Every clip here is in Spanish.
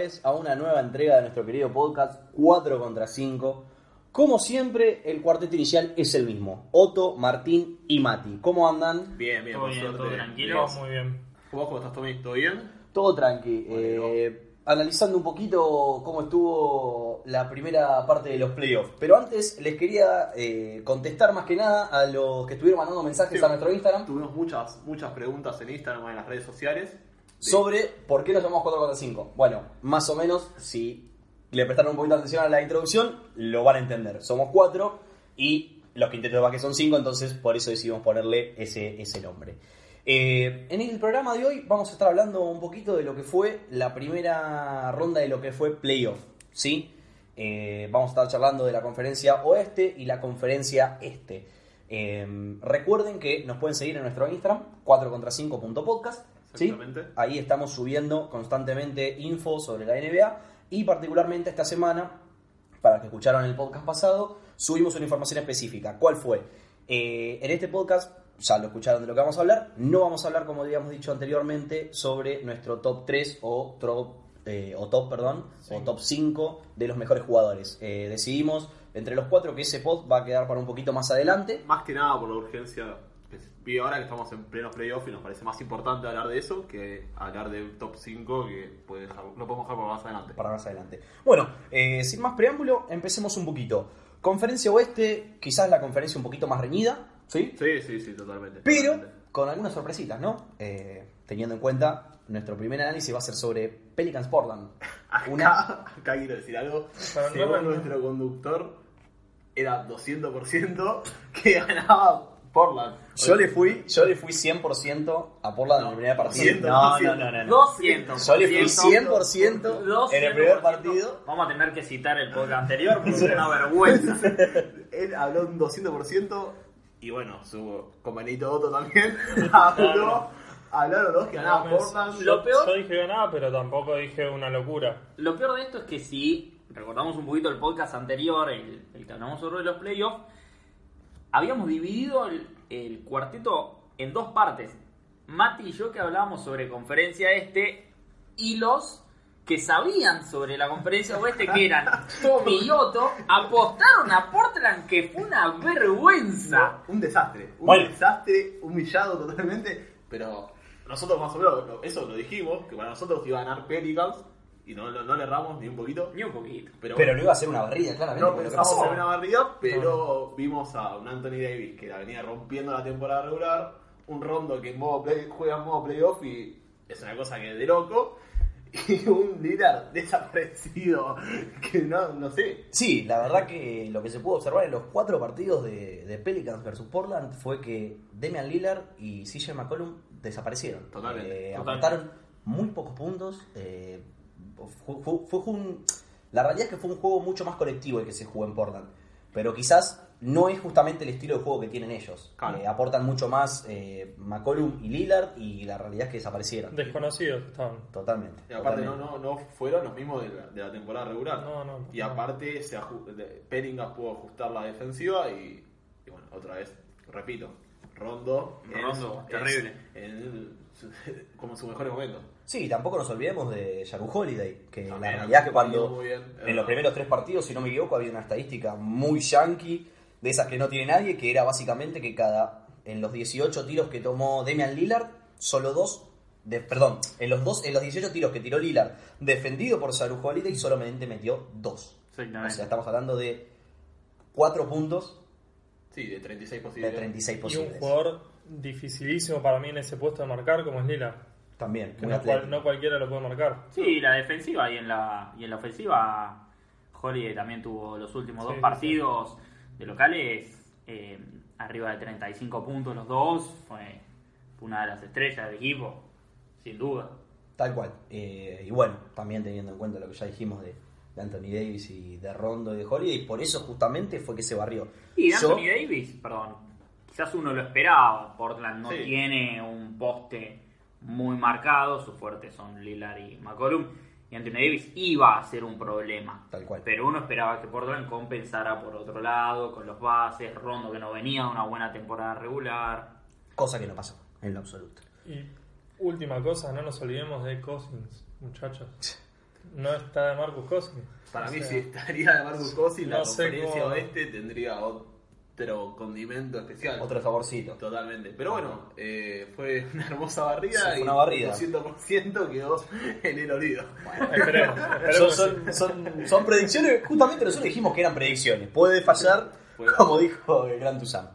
Vez a una nueva entrega de nuestro querido podcast 4 contra 5. Como siempre, el cuarteto inicial es el mismo: Otto, Martín y Mati. ¿Cómo andan? Bien, bien, Todo por bien, suerte. todo tranquilo. Bien. Muy bien. ¿Vos cómo estás, Tommy? ¿Todo bien? Todo tranqui. Eh, analizando un poquito cómo estuvo la primera parte de los playoffs. Pero antes les quería eh, contestar más que nada a los que estuvieron mandando mensajes Sí. a nuestro Instagram Tuvimos muchas, muchas preguntas en Instagram y en las redes sociales. Sobre por qué nos llamamos 4 contra 5. Bueno, más o menos, si le prestaron un poquito de atención a la introducción, lo van a entender. Somos 4 y los quintetos de básquet son 5, entonces por eso decidimos ponerle ese, ese nombre. Eh, en el programa de hoy vamos a estar hablando un poquito de lo que fue la primera ronda de lo que fue playoff, ¿sí? Eh, vamos a estar charlando de la conferencia oeste y la conferencia este. Eh, recuerden que nos pueden seguir en nuestro Instagram, 4contra5.podcast, ¿sí? Ahí estamos subiendo constantemente info sobre la NBA y particularmente esta semana, para que escucharon el podcast pasado, subimos una información específica. ¿Cuál fue? Eh, en este podcast, ya lo escucharon de lo que vamos a hablar, no vamos a hablar, como habíamos dicho anteriormente, sobre nuestro top 3 o top, eh, o top, perdón, o top 5 de los mejores jugadores. Eh, decidimos entre los cuatro que ese pod va a quedar para un poquito más adelante. Más que nada por la urgencia vive ahora que estamos en plenos playoffs y nos parece más importante hablar de eso que hablar del top 5 que puede dejar- lo podemos dejar para más adelante. para más adelante. Bueno, eh, sin más preámbulo, empecemos un poquito. Conferencia Oeste, quizás la conferencia un poquito más reñida, ¿sí? Sí, sí, sí, totalmente. Pero totalmente. con algunas sorpresitas, ¿no? Eh, teniendo en cuenta, nuestro primer análisis va a ser sobre Pelicans Portland. Una, Acá, acá quiero decir algo. Según nuestro conductor, era 200% que ganaba Portland. yo le fui, yo le fui 100% a Portland en el primer partido. 100%. No, no, no, no. no. 200. Yo le fui 100% en el primer partido. Vamos a tener que citar el podcast anterior porque es una vergüenza. Él habló un 200% y bueno, su compañerito Otto también habló. Hablaron los que ganaba No, Portland. Lo peor- Yo dije ganaba, pero tampoco dije una locura. Lo peor de esto es que si recordamos un poquito el podcast anterior, el, el que hablamos sobre los playoffs, habíamos dividido el, el cuarteto en dos partes. Mati y yo que hablábamos sobre conferencia este y los que sabían sobre la conferencia oeste, que eran Tommy y Otto, apostaron a Portland, que fue una vergüenza. Un desastre. Un Bueno. desastre, humillado totalmente. Pero nosotros más o menos eso lo dijimos, que para nosotros iba a ganar Pelicans y no, no, no le erramos ni un poquito. Ni un poquito. Pero, Pero no iba a ser una barrida, claramente. no pensamos en una barrida, pero vimos a un Anthony Davis que la venía rompiendo la temporada regular, un Rondo que en modo play- juega en modo playoff y es una cosa que es de loco, y un líder desaparecido que no, no sé. Sí, la verdad que lo que se pudo observar en los cuatro partidos de, de Pelicans versus Portland fue que Damian Lillard y CJ McCollum desaparecieron. Totalmente, Eh, totalmente. aportaron muy pocos puntos. eh, fue, fue- fue un- la realidad es que fue un juego mucho más colectivo el que se jugó en Portland. Pero quizás no es justamente el estilo de juego que tienen ellos. Claro. Eh, aportan mucho más eh, McCollum y Lillard y la realidad es que desaparecieron. Desconocidos estaban. Totalmente. Y aparte no, totalmente. no, no fueron los mismos de la, de la temporada regular. No, no. Y aparte, se Pelingas pudo ajustar la defensiva y, y bueno, otra vez, repito, Rondo. Rondo, terrible. en como en sus mejores momentos. Sí, tampoco nos olvidemos de Jaru Holiday, que También, la realidad es que cuando bien, en los primeros tres partidos, si no me equivoco, había una estadística muy yankee, de esas que no tiene nadie, que era básicamente que cada en los 18 tiros que tomó Damian Lillard, solo dos, de, perdón, en los dos en los 18 tiros que tiró Lillard, defendido por Jaru Holiday, solamente metió dos. O sea, estamos hablando de cuatro puntos Sí, de 36 de posibles. 36 Y un posibles. jugador dificilísimo para mí en ese puesto de marcar como es Lila. También, muy no, cual- atlético. no cualquiera lo puede marcar. Sí, la defensiva y en la, y en la ofensiva, Holiday también tuvo los últimos Sí, dos sí, partidos de locales eh, arriba de 35 puntos los dos. Fue una de las estrellas del equipo, sin duda. Tal cual. Eh, y bueno, también teniendo en cuenta lo que ya dijimos de, de Anthony Davis y de Rondo y de Holiday, por eso justamente fue que se barrió. Y Yo- Anthony Davis, perdón, quizás uno lo esperaba. Portland no Sí. tiene un poste muy marcado, sus fuertes son Lillard y McCollum. Y Anthony Davis iba a ser un problema. Tal cual. Pero uno esperaba que Portland compensara por otro lado, con los bases, Rondo que no venía una buena temporada regular. Cosa que no pasó, en lo absoluto. Y última cosa, no nos olvidemos de Cousins. muchachos. No está de Marcus Cousins. Para O mí, sea, si estaría de Marcus Cousins, la no sé conferencia cómo- oeste tendría otro condimento especial. Otro saborcito. Totalmente. Pero bueno, eh, fue una hermosa barrida Sí, fue y una barrida. 200% quedó en el olvido. Esperemos, esperemos Son, son, predicciones, justamente nosotros dijimos que eran predicciones. Puede fallar, como dijo el Gran Tuzán.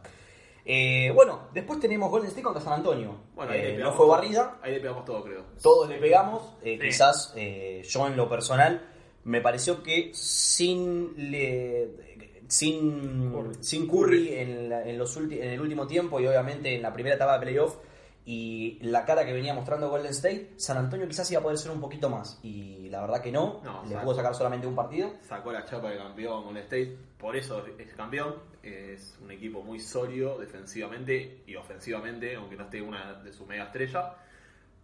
Eh, bueno, después tenemos Golden State contra San Antonio. Bueno, ahí Eh, le no pegamos fue todo. barrida, Ahí le pegamos todo, creo. todos le pegamos. eh, Sí. Quizás eh, yo en lo personal me pareció que sin le- sin Curry. sin Curry en, la- en los ulti- en el último tiempo y obviamente en la primera etapa de playoff y la cara que venía mostrando Golden State, San Antonio quizás iba a poder ser un poquito más y la verdad que no, No, le pudo sacar solamente un partido. Sacó la chapa de campeón Golden State, por eso es campeón. Es un equipo muy sólido defensivamente y ofensivamente, aunque no esté una de sus mega estrellas.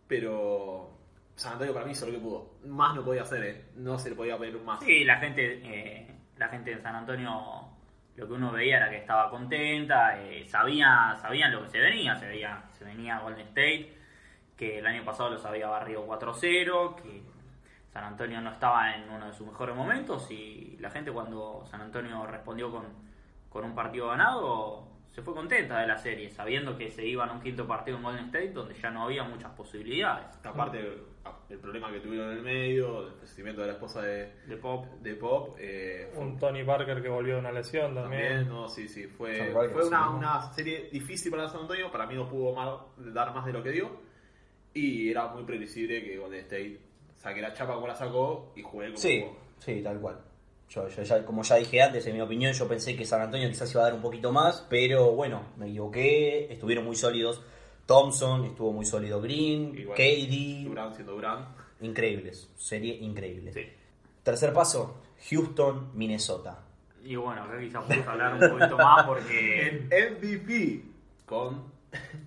Pero San Antonio para mí hizo lo que pudo. Más no podía hacer, ¿eh? no se le podía pedir más. Sí, la gente, eh, la gente de San Antonio, lo que uno veía era que estaba contenta, eh, sabía, sabían lo que se venía, se veía, se venía Golden State, que el año pasado los había barrido 4-0, que San Antonio no estaba en uno de sus mejores momentos y la gente cuando San Antonio respondió con, con un partido ganado se fue contenta de la serie, sabiendo que se iban a un quinto partido en Golden State donde ya no había muchas posibilidades. Aparte el problema que tuvieron en el medio, el fallecimiento de la esposa de, de Pop. de Pop. eh, fue Un Tony Parker que volvió de una lesión también. También, no, sí, sí. Fue, Parker, fue una, una serie difícil para San Antonio. Para mí no pudo dar más de lo que dio. Y era muy previsible que Golden State saque la chapa como la sacó y juegue como Sí, jugó. sí, tal cual. Yo, yo ya, como ya dije antes, en mi opinión, yo pensé que San Antonio quizás iba a dar un poquito más, pero bueno, me equivoqué. Estuvieron muy sólidos. Thompson, estuvo muy sólido Green, Igual, KD, Durán siendo Durán. increíbles, serie increíble. Sí. Tercer paso, Houston, Minnesota. Y bueno, acá quizás podemos hablar un poquito más porque El MVP con.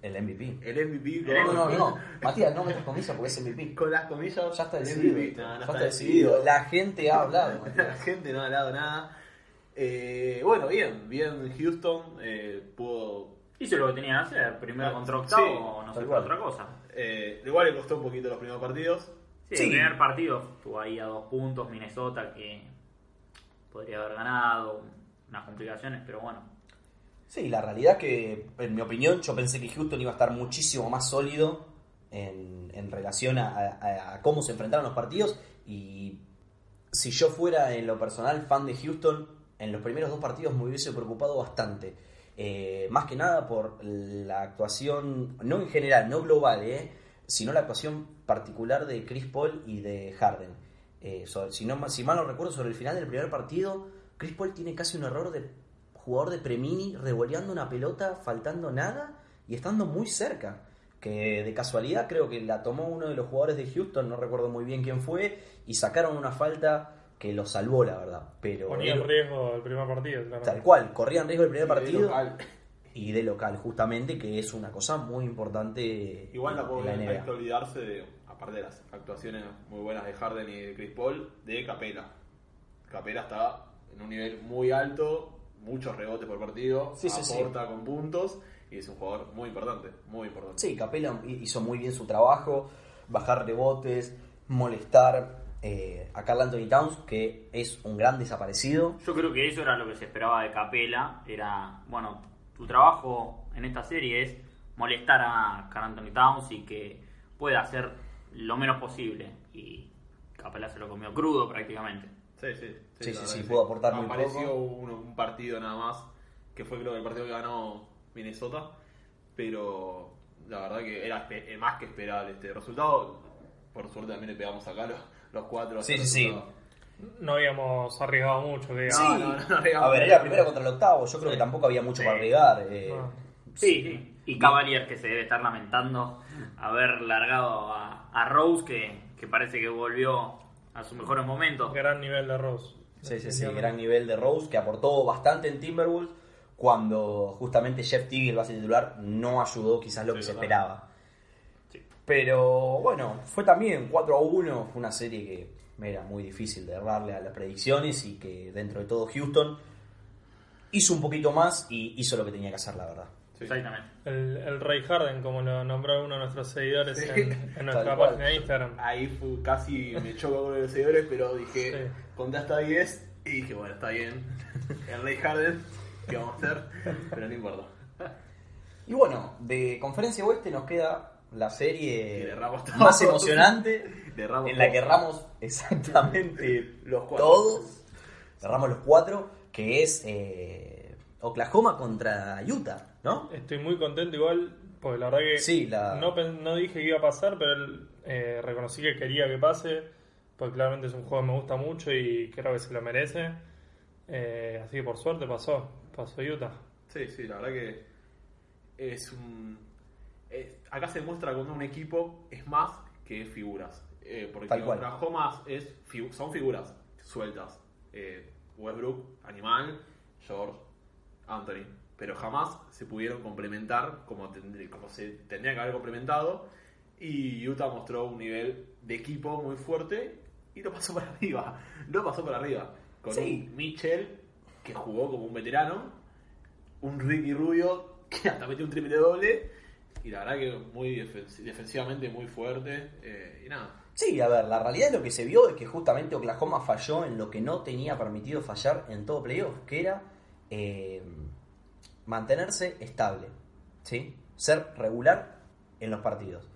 El MVP. El MVP con. No, no, no, Matías, no metas comillas porque es MVP. Con las comillas. Ya está decidido. MVP. No, no ya está está decidido. La gente ha hablado. La Matías. gente no ha hablado nada. Eh, bueno, bien, bien Houston. eh, pudo hizo lo que tenían que hacer. Primero Ah, contra sí, octavo, no sé cual. otra cosa. Eh, igual le costó un poquito los primeros partidos. Sí, Sí. el primer partido estuvo ahí a dos puntos, Minnesota, que podría haber ganado, unas complicaciones, pero bueno. Sí, la realidad es que, en mi opinión, yo pensé que Houston iba a estar muchísimo más sólido en, en relación a, a- a cómo se enfrentaron los partidos. Y si yo fuera en lo personal fan de Houston, en los primeros dos partidos me hubiese preocupado bastante. Eh, más que nada por la actuación, no en general, no global, eh, sino la actuación particular de Chris Paul y de Harden. Eh, si, no, si mal no recuerdo, sobre el final del primer partido, Chris Paul tiene casi un error de jugador de Premini revoleando una pelota, faltando nada y estando muy cerca. Que de casualidad creo que la tomó uno de los jugadores de Houston, no recuerdo muy bien quién fue, y sacaron una falta que lo salvó, la verdad. Pero Ponía en riesgo el primer partido. claramente. tal cual, corrían riesgo el primer Y de partido local. y de local, justamente, que es una cosa muy importante Igual en tampoco la hay NBA. que olvidarse, de, aparte de las actuaciones muy buenas de Harden y de Chris Paul, de Capela. Capela está en un nivel muy alto, muchos rebotes por partido, Sí, sí, sí. aporta con puntos y es un jugador muy importante, muy importante. Sí, Capela hizo muy bien su trabajo, bajar rebotes, molestar eh, a Carl Anthony Towns, que es un gran desaparecido. Yo creo que eso era lo que se esperaba de Capela. Era, bueno, tu trabajo en esta serie es molestar a Carl Anthony Towns y que pueda hacer lo menos posible. Y Capela se lo comió crudo prácticamente. Sí, sí. Sí, sí, pudo aportar muy Apareció poco. un, un partido nada más, que fue creo que el partido que ganó Minnesota, pero la verdad que era eh, más que esperable este resultado. Por suerte también le pegamos acá los, los cuatro. Sí, sí, sí. No habíamos arriesgado mucho, digamos. Sí, no, no, no, no, a ver, era primero contra el octavo, yo creo que tampoco había mucho Sí. para agregar. eh, No. Sí, sí. Y Cavalier que se debe estar lamentando haber largado a, a Rose, que, que parece que volvió a sus mejores momentos. Gran nivel de Rose. Sí, sí, sí, gran nivel de Rose, que aportó bastante en Timberwolves, cuando justamente Jeff Teague, el base titular, no ayudó quizás lo Sí, que se esperaba. Pero bueno, fue también 4 a 1, fue una serie que era muy difícil de errarle a las predicciones y que dentro de todo Houston hizo un poquito más y hizo lo que tenía que hacer, la verdad. Sí. Exactamente. El, el Rey Harden, como lo nombró uno de nuestros seguidores Sí. en, en nuestra Tal cual. página de Instagram. Ahí fue, casi me choco con los seguidores, pero dije, Sí. conté hasta 10 y dije, bueno, está bien. El Rey Harden, ¿qué vamos a hacer? Pero no importa. Y bueno, de Conferencia Oeste nos queda la serie más emocionante, en la que erramos exactamente Los cuatro. todos. Los cuatro, que es eh, Oklahoma contra Utah, ¿no? Estoy muy contento igual, porque la verdad que Sí, la- no, no dije que iba a pasar, pero él, eh, reconocí que quería que pase, porque claramente es un juego que me gusta mucho y creo que se lo merece. Eh, así que por suerte pasó, pasó Utah. Sí, sí, la verdad que es un... es- acá se demuestra cuando un equipo es más que figuras. Eh, porque Tal cual. Oklahoma es, figu- son figuras sueltas. Eh, Westbrook, Animal, George, Anthony. Pero jamás se pudieron complementar como, como se tendría que haber complementado. Y Utah mostró un nivel de equipo muy fuerte y lo pasó por arriba. Lo pasó por arriba. Con Sí. un Mitchell que jugó como un veterano, un Ricky Rubio que hasta metió un triple doble. Y la verdad que muy defens- defensivamente muy fuerte. eh, y nada. Sí, a ver, la realidad de lo que se vio es que justamente Oklahoma falló en lo que no tenía permitido fallar en todo playoff, que era eh, mantenerse estable, ¿sí? ser regular en los partidos.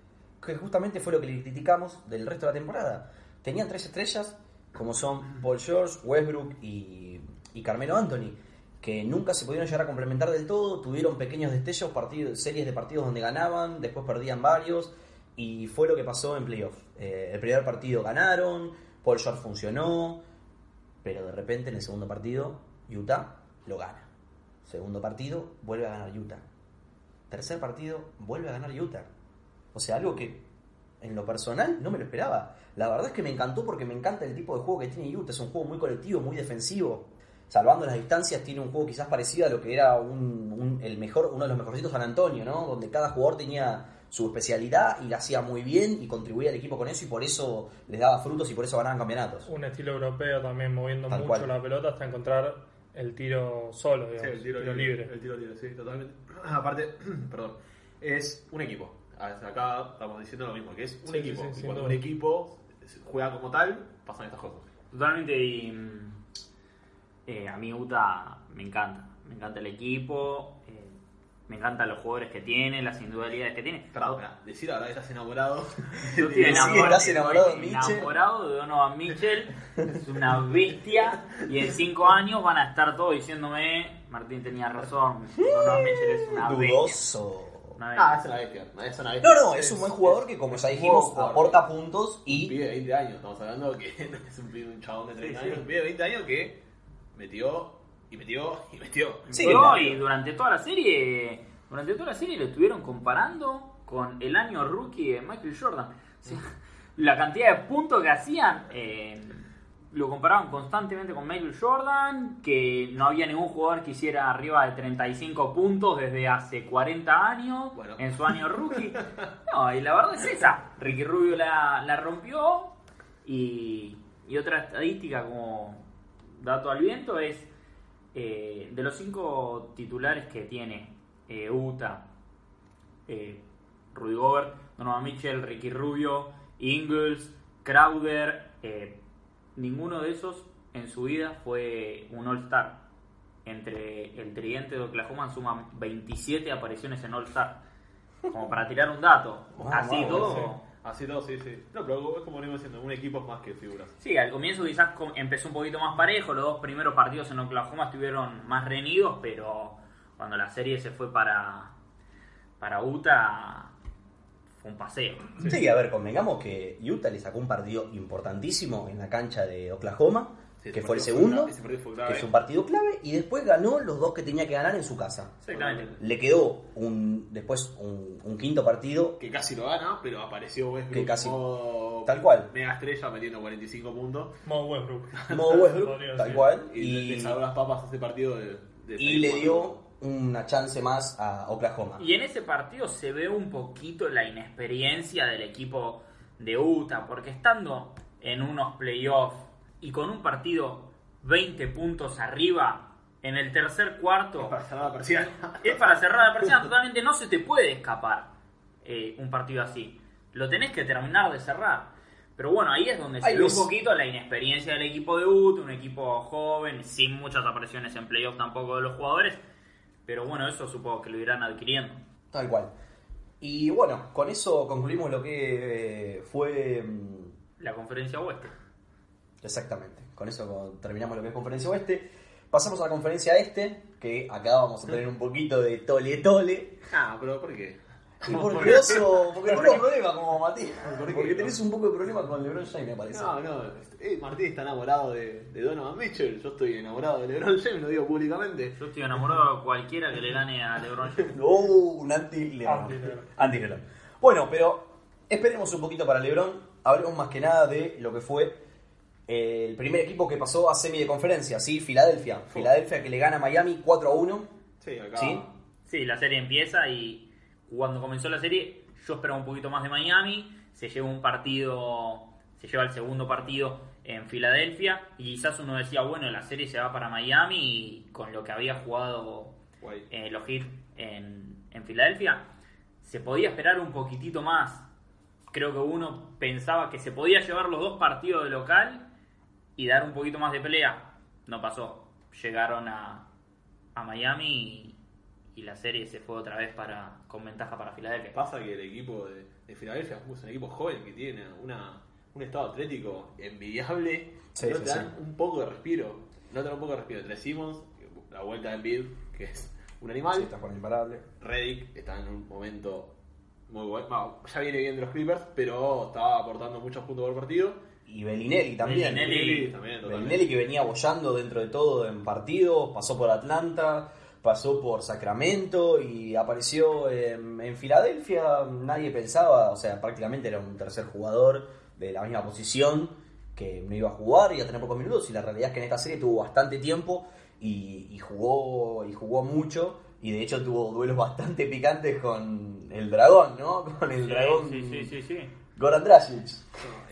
Que justamente fue lo que le criticamos del resto de la temporada. Tenían tres estrellas, como son Paul George, Westbrook y, y Carmelo Anthony, que nunca se pudieron llegar a complementar del todo, tuvieron pequeños destellos, partidos, series de partidos donde ganaban, después perdían varios, y fue lo que pasó en playoff. Eh, el primer partido ganaron, Paul George funcionó, pero de repente en el segundo partido Utah lo gana. Segundo partido vuelve a ganar Utah. Tercer partido vuelve a ganar Utah. O sea, algo que en lo personal no me lo esperaba. La verdad es que me encantó porque me encanta el tipo de juego que tiene Utah. Es un juego muy colectivo, muy defensivo. Salvando las distancias, tiene un juego quizás parecido a lo que era un, un- el mejor, uno de los mejorcitos San Antonio, ¿no? Donde cada jugador tenía su especialidad y la hacía muy bien y contribuía al equipo con eso y por eso les daba frutos y por eso ganaban campeonatos. Un estilo europeo también moviendo Tal mucho cual. la pelota hasta encontrar el tiro solo, Sí, digamos, el tiro, tiro libre. libre. El tiro libre, sí, totalmente. Aparte, perdón, es un equipo. Acá estamos diciendo lo mismo, que es un Sí, equipo. sí, sí, y cuando un equipo juega como tal, pasan estas cosas. Totalmente. Y, eh, a mí Utah me encanta. Me encanta el equipo. eh, me encantan los jugadores que tiene, las individualidades que tiene. Espera, decir ahora que estás enamorado. Yo estoy Sí, enamorado, estás enamorado de estoy Mitchell. enamorado de Donovan Mitchell. Es una bestia. Y en cinco años van a estar todos diciéndome: Martín tenía razón. Donovan Mitchell es una bestia. Dudoso. Una bestia. Ah, es una bestia. Es una bestia. No, no, es un buen jugador que como ya un dijimos aporta puntos Un y pibe de 20 años, estamos hablando que es un, pibe, un chabón de 30 Sí, sí. años, un pibe de 20 años que metió y metió y metió. Sí, No, y durante toda la serie, durante toda la serie lo estuvieron comparando con el año rookie de Michael Jordan. O sea, la cantidad de puntos que hacían, eh, lo comparaban constantemente con Michael Jordan, que no había ningún jugador que hiciera arriba de 35 puntos desde hace 40 años Bueno. en su año rookie. No, y la verdad es esa. Ricky Rubio la, la rompió y, y otra estadística como dato al viento es eh, de los cinco titulares que tiene eh, Utah, eh, Rudy Gobert, Donovan Mitchell, Ricky Rubio, Ingles, Crowder, eh, ninguno de esos en su vida fue un All-Star. Entre el tridente de Oklahoma suman 27 apariciones en All-Star. Como para tirar un dato. Wow, Así wow, todo. Sí. Así todo, sí, sí. No, pero es como venimos diciendo, un equipo es más que figuras. Sí, al comienzo quizás empezó un poquito más parejo, los dos primeros partidos en Oklahoma estuvieron más reñidos, pero cuando la serie se fue para, para Utah fue un paseo. Sí, a ver, convengamos que Utah le sacó un partido importantísimo en la cancha de Oklahoma, Sí, que fue el segundo, que es un partido clave, y después ganó los dos que tenía que ganar en su casa. Exactamente. Le quedó un después un, un quinto partido, Que casi lo gana, pero apareció Westbrook Que casi- modo tal cual. mega estrella metiendo 45 puntos. Mo Westbrook. modo Westbrook, tal cual, Y, y, le salvó las papas a ese partido de, de y le dio una chance más a Oklahoma. Y en ese partido se ve un poquito la inexperiencia del equipo de Utah, porque estando en unos playoffs y con un partido 20 puntos arriba, en el tercer cuarto Para cerrar la persiana. es para cerrar la persiana totalmente, no se te puede escapar eh, un partido así. Lo tenés que terminar de cerrar. Pero bueno, ahí es donde se ve un poquito la inexperiencia del equipo de UT, un equipo joven, sin muchas apariciones en playoff tampoco de los jugadores. Pero bueno, eso supongo que lo irán adquiriendo. Tal cual. Y bueno, con eso concluimos lo que eh, fue... mm, La conferencia oeste. Exactamente. Con eso terminamos lo que es conferencia oeste. Pasamos a la conferencia este, que acá vamos a tener un poquito de tole tole. Ah, pero ¿por qué? Y porque eso, porque tenemos problemas como Matías. Porque tenés un poco de problema con LeBron James, me parece. No, no, eh, Martín está enamorado de, de Donovan Mitchell. Yo estoy enamorado de LeBron James, lo digo públicamente. Yo estoy enamorado de cualquiera que le gane a LeBron James. Uh, un anti-LeBron. Anti-LeBron. Bueno, pero esperemos un poquito para LeBron. Hablemos más que nada de lo que fue el primer equipo que pasó a semi de conferencia, ¿sí? Filadelfia. Filadelfia que le gana a Miami 4 a 1. Sí, acá. ¿Sí? Sí, la serie empieza y cuando comenzó la serie yo esperaba un poquito más de Miami, se lleva un partido, se lleva el segundo partido en Filadelfia y quizás uno decía, bueno, la serie se va para Miami y con lo que había jugado eh, los Heat en, en Filadelfia, se podía esperar un poquitito más. Creo que uno pensaba que se podía llevar los dos partidos de local y dar un poquito más de pelea. No pasó. Llegaron a, a Miami y, y la serie se fue otra vez para con ventaja para Filadelfia. Pasa que el equipo de, de Filadelfia es un equipo joven que tiene una, un estado atlético envidiable. Sí, no sí, te dan sí. un poco de respiro. No te dan un poco de respiro. Entre Simmons, la vuelta de Embiid, que es un animal. Sí, está con imparable. Reddick está en un momento muy bueno. Bueno, ya viene bien de los Clippers, pero estaba aportando muchos puntos por partido. Y Bellinelli también. Bellinelli. también, totalmente. Bellinelli que venía bollando dentro de todo en partidos, pasó por Atlanta, pasó por Sacramento y apareció en, en Filadelfia. Nadie pensaba, o sea, prácticamente era un tercer jugador de la misma posición que no iba a jugar y a tener pocos minutos. Y la realidad es que en esta serie tuvo bastante tiempo y, y jugó y jugó mucho. Y de hecho tuvo duelos bastante picantes con el dragón, ¿no? Con el Sí, dragón sí, sí, sí, sí. Goran Dragic.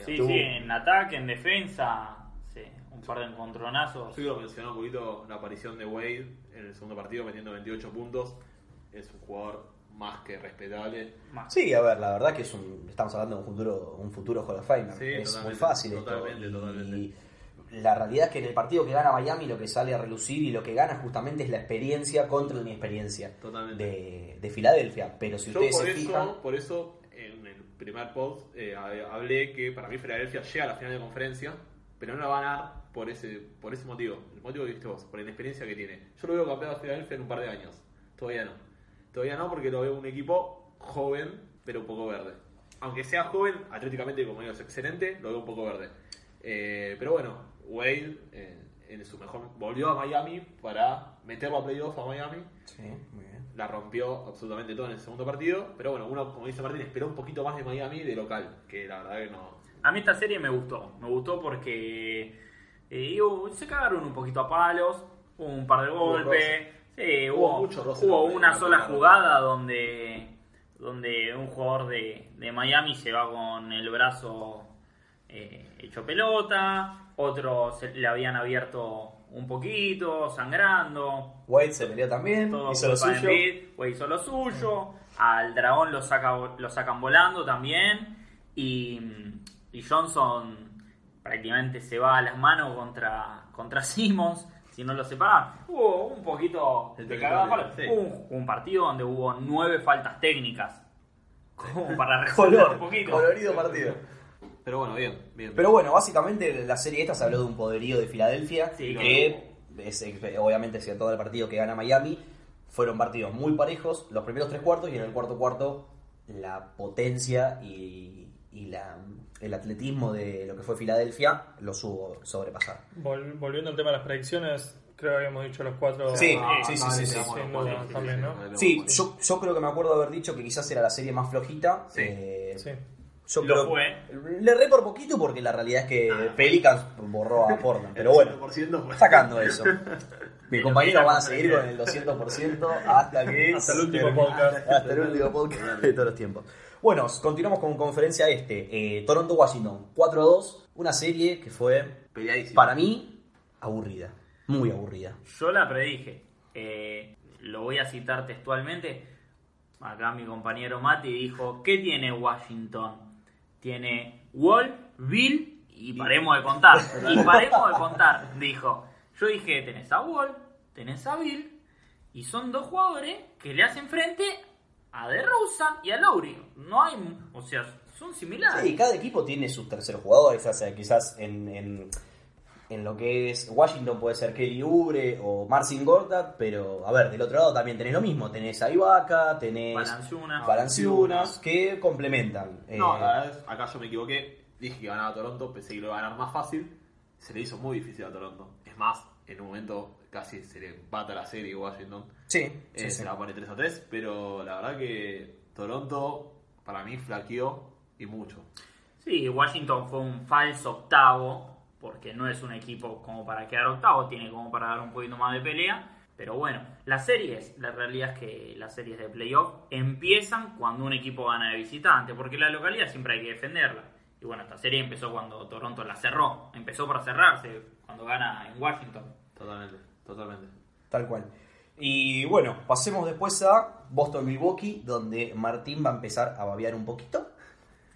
Sí, sí, en ataque, en defensa, sí, un par de encontronazos. Yo quiero mencionar un poquito la aparición de Wade en el segundo partido, metiendo 28 puntos. Es un jugador más que respetable. Más. Sí, a ver, la verdad que es un, estamos hablando de un futuro, un futuro Hall of Famer. Sí, es totalmente, muy fácil esto. totalmente, Y totalmente. La realidad es que en el partido que gana Miami lo que sale a relucir y lo que gana justamente es la experiencia contra la inexperiencia Totalmente. de, de Filadelfia. Pero si Yo ustedes por se eso, fijan, por eso primer post eh, hablé que para mí Filadelfia llega a la final de conferencia, pero no la va a ganar por ese, por ese motivo. El motivo que viste vos, por la inexperiencia que tiene. Yo lo veo campeón a Filadelfia en un par de años. Todavía no. Todavía no porque lo veo un equipo joven, pero un poco verde. Aunque sea joven, atléticamente como digo, es excelente, lo veo un poco verde. Eh, pero bueno, Wade eh, en su mejor volvió a Miami para meterlo a playoff a Miami Sí, muy bien. La rompió absolutamente todo en el segundo partido. Pero bueno, uno, como dice Martín, esperó un poquito más de Miami de local, que la verdad que no. A mí esta serie me gustó, me gustó porque eh, se cagaron un poquito a palos, hubo un par de Hubo golpes, sí, Hubo hubo, mucho una la sola jugada donde, donde un jugador de, de Miami se va con el brazo eh, hecho pelota, otro se, le habían abierto un poquito, sangrando, Wade se peleó también, todo hizo lo suyo. Embiid, Wade hizo lo suyo. Al dragón lo, saca, lo sacan volando también. Y, y Johnson prácticamente se va a las manos contra, contra Simmons. Si no lo separan, hubo un poquito de cagada. sí. Un, un partido donde hubo nueve faltas técnicas. Como para resolver Color, un poquito. colorido partido. Pero bueno, bien, bien. Pero bueno, básicamente la serie esta se habló de un poderío de Filadelfia, Sí, que es, obviamente si todo el partido que gana Miami, fueron partidos muy parejos, los primeros tres cuartos y en el cuarto cuarto la potencia y, y la, el atletismo de lo que fue Filadelfia lo supo sobrepasar. Vol- volviendo al tema de las predicciones, creo que habíamos dicho los cuatro. Sí, Ah, sí, sí, vale, sí, sí. Sí, yo, yo creo que me acuerdo haber dicho que quizás era la serie más flojita. Sí. eh, Sí. Yo Lo creo- fue. Le erré por poquito porque la realidad es que Ah. Pelicans borró a Portland. Pero bueno, 100% fue- sacando eso. Mis compañeros van a seguir con el 200% hasta que... Hasta el último podcast. Hasta el último podcast de todos los tiempos. Bueno, continuamos con conferencia este. Eh, Toronto-Washington 4-2. Una serie que fue, Peleadísimo. para mí, aburrida. Muy aburrida. Yo la predije. Eh, lo voy a citar textualmente. Acá mi compañero Mati dijo, ¿qué tiene Washington? Tiene Wall, Bill y paremos de contar. Y paremos de contar, dijo. Yo dije, tenés a Wall, tenés a Bill y son dos jugadores que le hacen frente a DeRozan y a Lowry. No hay, o sea, son similares. Sí, cada equipo tiene sus terceros jugadores, o sea, quizás en, en, en lo que es Washington puede ser Kelly Oubre o Marcin Gortat, pero a ver, del otro lado también tenés lo mismo, tenés a Ibaka, tenés. Valanciunas, que complementan. No, Eh, la verdad es, acá yo me equivoqué. Dije que ganaba Toronto, pensé que lo iba a ganar más fácil. Se le hizo muy difícil a Toronto. Es más, en un momento casi se le empata la serie Washington. sí, Eh, sí, sí. Se la pone 3 a 3, pero la verdad que Toronto para mí flaqueó y mucho. Sí, Washington fue un falso octavo, porque no es un equipo como para quedar octavo, tiene como para dar un poquito más de pelea. Pero bueno, las series, la realidad es que las series de playoff empiezan cuando un equipo gana de visitante, porque la localidad siempre hay que defenderla. Y bueno, esta serie empezó cuando Toronto la cerró, empezó para cerrarse, cuando gana en Washington. Totalmente, totalmente. Tal cual. Y bueno, pasemos después a Boston-Milwaukee, donde Martín va a empezar a babear un poquito.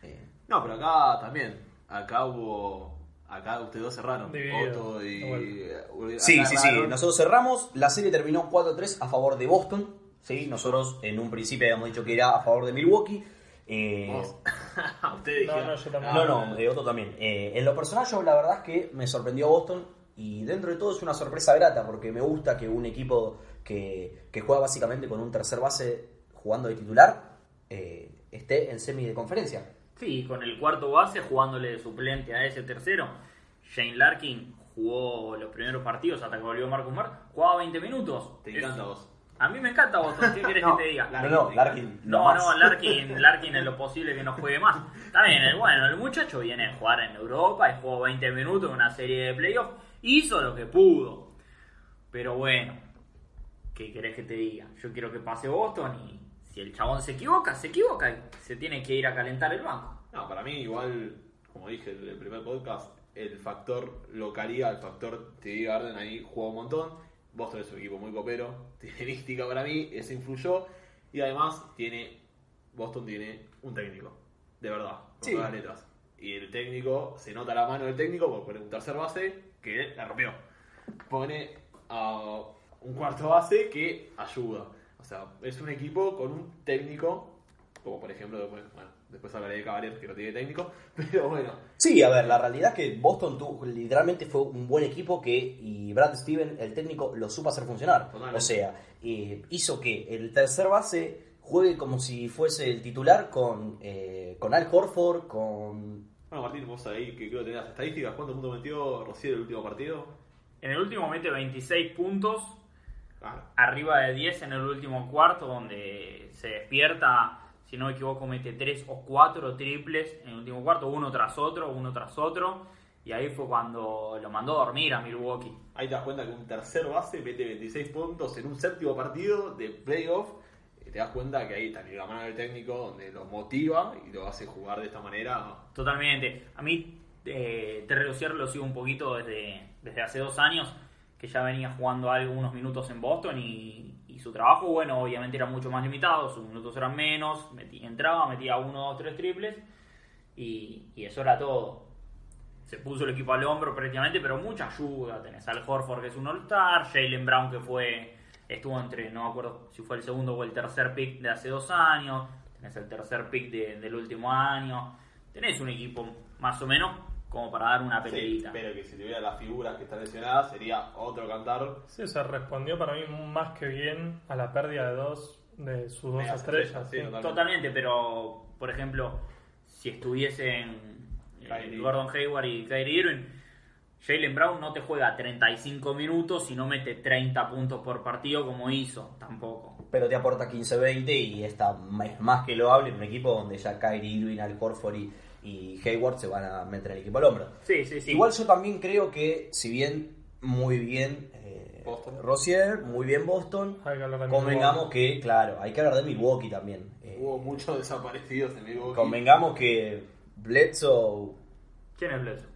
Eh, No, pero acá también. Acá hubo. Acá ustedes dos cerraron. Otto y. Bueno. Sí, sí, sí. Nosotros cerramos. La serie terminó 4-3 a favor de Boston. ¿sí? Nosotros en un principio habíamos dicho que era a favor de Milwaukee. Eh, ustedes No, no, yo también. no, no, de Otto también. Eh, en lo personal, yo la verdad es que me sorprendió Boston. Y dentro de todo es una sorpresa grata porque me gusta que un equipo que, que juega básicamente con un tercer base jugando de titular eh, esté en semi de conferencia. Sí, con el cuarto base jugándole de suplente a ese tercero. Shane Larkin jugó los primeros partidos hasta que volvió Marcus Smart. Jugaba 20 minutos. Te Es- encanta vos. A mí me encanta Boston. ¿Qué querés No, que te diga? Larkin, no, Larkin. No, no, Larkin, Larkin es lo posible que no juegue más. Está bien, el- bueno, el muchacho viene a jugar en Europa y jugó 20 minutos en una serie de playoffs. Hizo lo que pudo. Pero bueno, ¿qué querés que te diga? Yo quiero que pase Boston y si el chabón se equivoca, se equivoca y se tiene que ir a calentar el banco. No, para mí igual, como dije en el primer podcast, el factor localidad, el factor TV Garden ahí juega un montón. Boston es un equipo muy copero, tiene mística para mí, eso influyó. Y además tiene, Boston tiene un técnico, de verdad, con Sí. todas las letras. Y el técnico, se nota la mano del técnico porque pone un tercer base que la rompió. Pone a un cuarto base que ayuda. O sea, es un equipo con un técnico, como por ejemplo, después, bueno, después hablaré de Cavaliers que no tiene técnico, pero bueno, Sí, a ver, la realidad es que Boston tuvo, literalmente fue un buen equipo que y Brad Steven, el técnico, lo supo hacer funcionar. Totalmente. O sea, eh, hizo que el tercer base juegue como si fuese el titular con, eh, con Al Horford, con... Bueno, Martín, vos ahí que creo que tenés las estadísticas. ¿Cuántos puntos metió Rociel el último partido? En el último mete 26 puntos, Claro. arriba de 10 en el último cuarto, donde se despierta, si no me equivoco, mete 3 o 4 triples en el último cuarto, uno tras otro, uno tras otro. Y ahí fue cuando lo mandó a dormir a Milwaukee. Ahí te das cuenta que un tercer base mete 26 puntos en un séptimo partido de playoff. Y te das cuenta que ahí también la mano del técnico donde lo motiva y lo hace jugar de esta manera. Totalmente. A mí, eh, Terry lo sigo un poquito desde, desde hace dos años, que ya venía jugando algunos minutos en Boston y, su trabajo, bueno, obviamente era mucho más limitado, sus minutos eran menos, entraba, metía uno, dos, tres triples y, eso era todo. Se puso el equipo al hombro prácticamente, pero mucha ayuda. Tenés al Horford que es un All-Star, Jalen Brown que fue estuvo entre, no me acuerdo si fue el segundo o el tercer pick de hace dos años, tenés el tercer pick de- del último año, tenés un equipo más o menos como para dar una Sí, peleita. pero que si tuviera las figuras que están lesionadas sería otro cantar. Sí, o sea, respondió para mí más que bien a la pérdida de dos de sus dos estrellas. estrellas, sí. sí, total. Totalmente, pero por ejemplo, si estuviesen eh. Gordon Hayward y Kyrie Irving, Jalen Brown no te juega 35 minutos y no mete 30 puntos por partido como hizo, tampoco. Pero te aporta 15-20 y está es más que loable en un equipo donde ya Kyrie Irving, Al Horford y, y Hayward se van a meter el equipo al hombro. Sí, sí, sí. Igual yo también creo que, si bien muy bien eh, Boston. Rosier, muy bien Boston, Hay que hablar de convengamos Milwaukee. que, claro, hay que hablar de Milwaukee también. Eh, Hubo muchos desaparecidos en Milwaukee. convengamos que Bledsoe... ¿Quién es Bledsoe?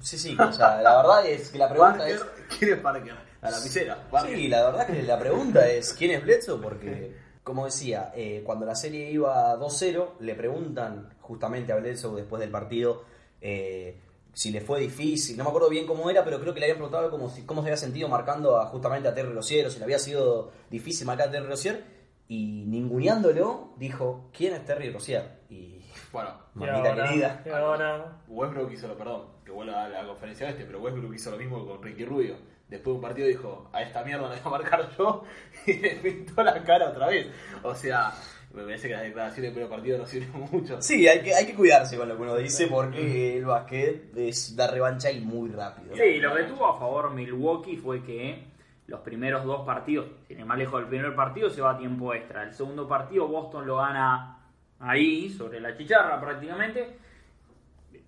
Sí, sí, o sea, la verdad es que la pregunta es... Parker, ¿quién es Parker? a la misera. Sí, la verdad que la pregunta es ¿quién es Bledsoe? Porque, como decía, eh, cuando la serie iba 2-0, le preguntan justamente a Bledsoe después del partido eh, si le fue difícil. No me acuerdo bien cómo era, pero creo que le habían preguntado cómo se había sentido marcando a, justamente a Terry Rozier, o si le había sido difícil marcar a Terry Rozier. Y ninguneándolo, dijo, ¿quién es Terry Rozier? Y Bueno, mamita ahora, querida. ahora, Westbrook hizo lo, perdón, que vuelva a la conferencia este, pero Westbrook hizo lo mismo con Ricky Rubio. Después de un partido dijo, a esta mierda la voy a marcar yo, y le pintó la cara otra vez. O sea, me parece que las declaraciones del primer partido no sirven mucho. Sí, hay que, hay que cuidarse con lo que uno dice porque el básquet es da revancha y muy rápido. Sí, lo que tuvo a favor Milwaukee fue que los primeros dos partidos, sin ir más lejos del primer partido, se va a tiempo extra. El segundo partido Boston lo gana ahí, sobre la chicharra prácticamente.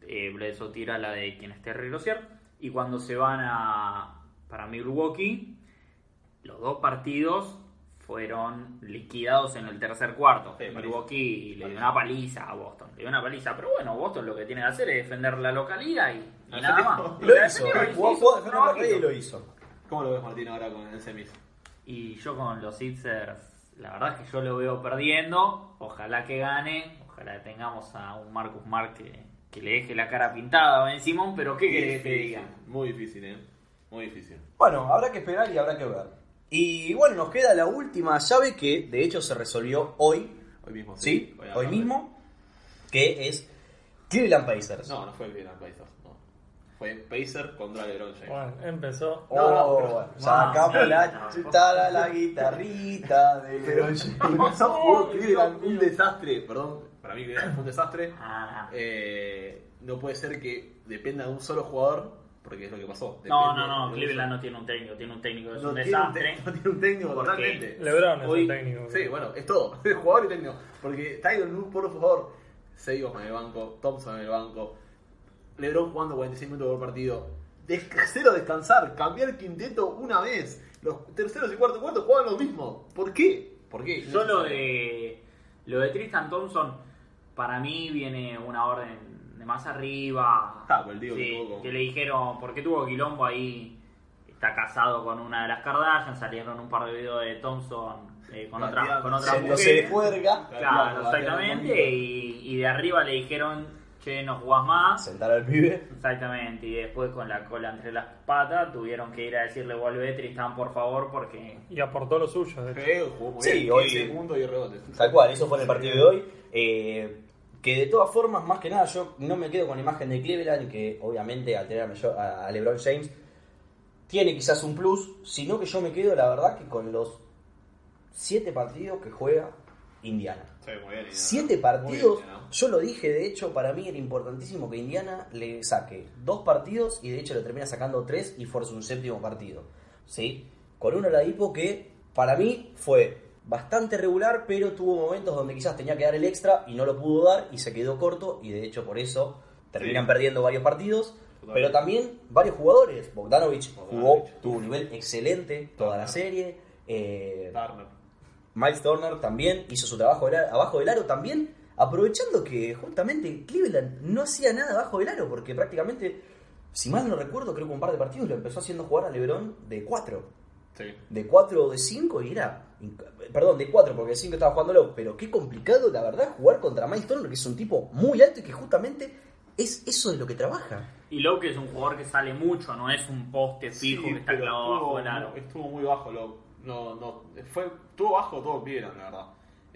Eh, Bledsoe tira la de quien es Terry Rozier. Y cuando se van a para Milwaukee, los dos partidos fueron liquidados en el tercer cuarto. Sí, Milwaukee le dio una paliza a Boston. Le dio una paliza, pero bueno, Boston lo que tiene que hacer es defender la localidad y, y nada más. Y lo hizo, lo hizo. ¿Cómo lo ves Martín ahora con el semis? Y yo con los Sixers, la verdad es que yo lo veo perdiendo. Ojalá que gane. Ojalá que tengamos a un Marcus Smart que, que le deje la cara pintada a Ben Simón. Pero ¿qué querés que diga? Muy difícil, eh. Muy difícil. Bueno, habrá que esperar y habrá que ver. Y bueno, nos queda la última llave que de hecho se resolvió hoy, Hoy mismo, ¿sí? Hoy mismo, que es Cleveland Pacers. No, no fue Cleveland Pacers, no. Fue Pacer contra LeBron James. bueno, empezó. Oh, No, no, pero- sacamos Ah, la sí, chutada, la guitarrita de LeBron James. No jugó Cleveland un desastre, perdón, para mí Cleveland fue un desastre. Ah, Eh, no puede ser que dependa de un solo jugador, porque es lo que pasó. no, Depende no, no. un Cleveland no tiene un técnico. Tiene un técnico. Es no un tiene un desastre. técnico, no tiene un técnico totalmente. LeBron es Hoy- el técnico. Sí, bueno, es todo. Es jugador y técnico. Porque Tyron Lue, por favor, Seigos en el banco, Thompson en el banco, LeBron jugando 46 minutos por partido. Tercero descansar, cambiar el quinteto una vez. Los terceros y cuartos cuartos juegan lo mismo. ¿Por qué? ¿Por qué? Yo lo de, lo de Tristan Thompson, para mí viene una orden de más arriba. Ah, pues el Diego Sí, que le dijeron, porque tuvo quilombo ahí, está casado con una de las Kardashian, salieron un par de videos de Thompson eh, con, otra, Gateando, con otra mujer. juerga, Claro, exactamente, y, y de arriba le dijeron, che, no jugás más. sentar al pibe. Exactamente, y después con la cola entre las patas tuvieron que ir a decirle, vuelve Tristan, por favor, porque Y aportó lo suyo. de hecho. Sí, jugó muy Sí, bien. hoy- 15 puntos y rebotes. Tal cual, eso fue en el partido de hoy. Eh, que de todas formas, más que nada, yo no me quedo con la imagen de Cleveland, que obviamente al tener a LeBron James tiene quizás un plus, sino que yo me quedo, la verdad, que con los siete partidos que juega Indiana. Sí, muy bien. Siete partidos, bien, ¿no? yo lo dije, de hecho, para mí era importantísimo que Indiana le saque dos partidos y de hecho le termina sacando tres y fuerza un séptimo partido. ¿Sí? Con un Oladipo que para mí fue bastante regular, pero tuvo momentos donde quizás tenía que dar el extra y no lo pudo dar y se quedó corto y de hecho por eso terminan Sí. perdiendo varios partidos. Totalmente. Pero también varios jugadores. Bogdanovich jugó, tuvo un nivel excelente toda la serie. Eh, Turner. Miles Turner también hizo su trabajo del abajo del aro también, aprovechando que justamente Cleveland no hacía nada abajo del aro, porque prácticamente, si mal no recuerdo, creo que un par de partidos lo empezó haciendo jugar a LeBron de 4. Sí. De 4 o de 5 y era... Perdón, de 4 porque de 5 estaba jugándolo, pero qué complicado la verdad jugar contra Miles Turner, que es un tipo muy alto y que justamente es eso de lo que trabaja. Y Locke es un jugador que sale mucho, no es un poste fijo Sí, que está clavado estuvo, bajo el aro. estuvo muy bajo. Lo, no, no, fue, estuvo bajo todo Cleveland, la verdad.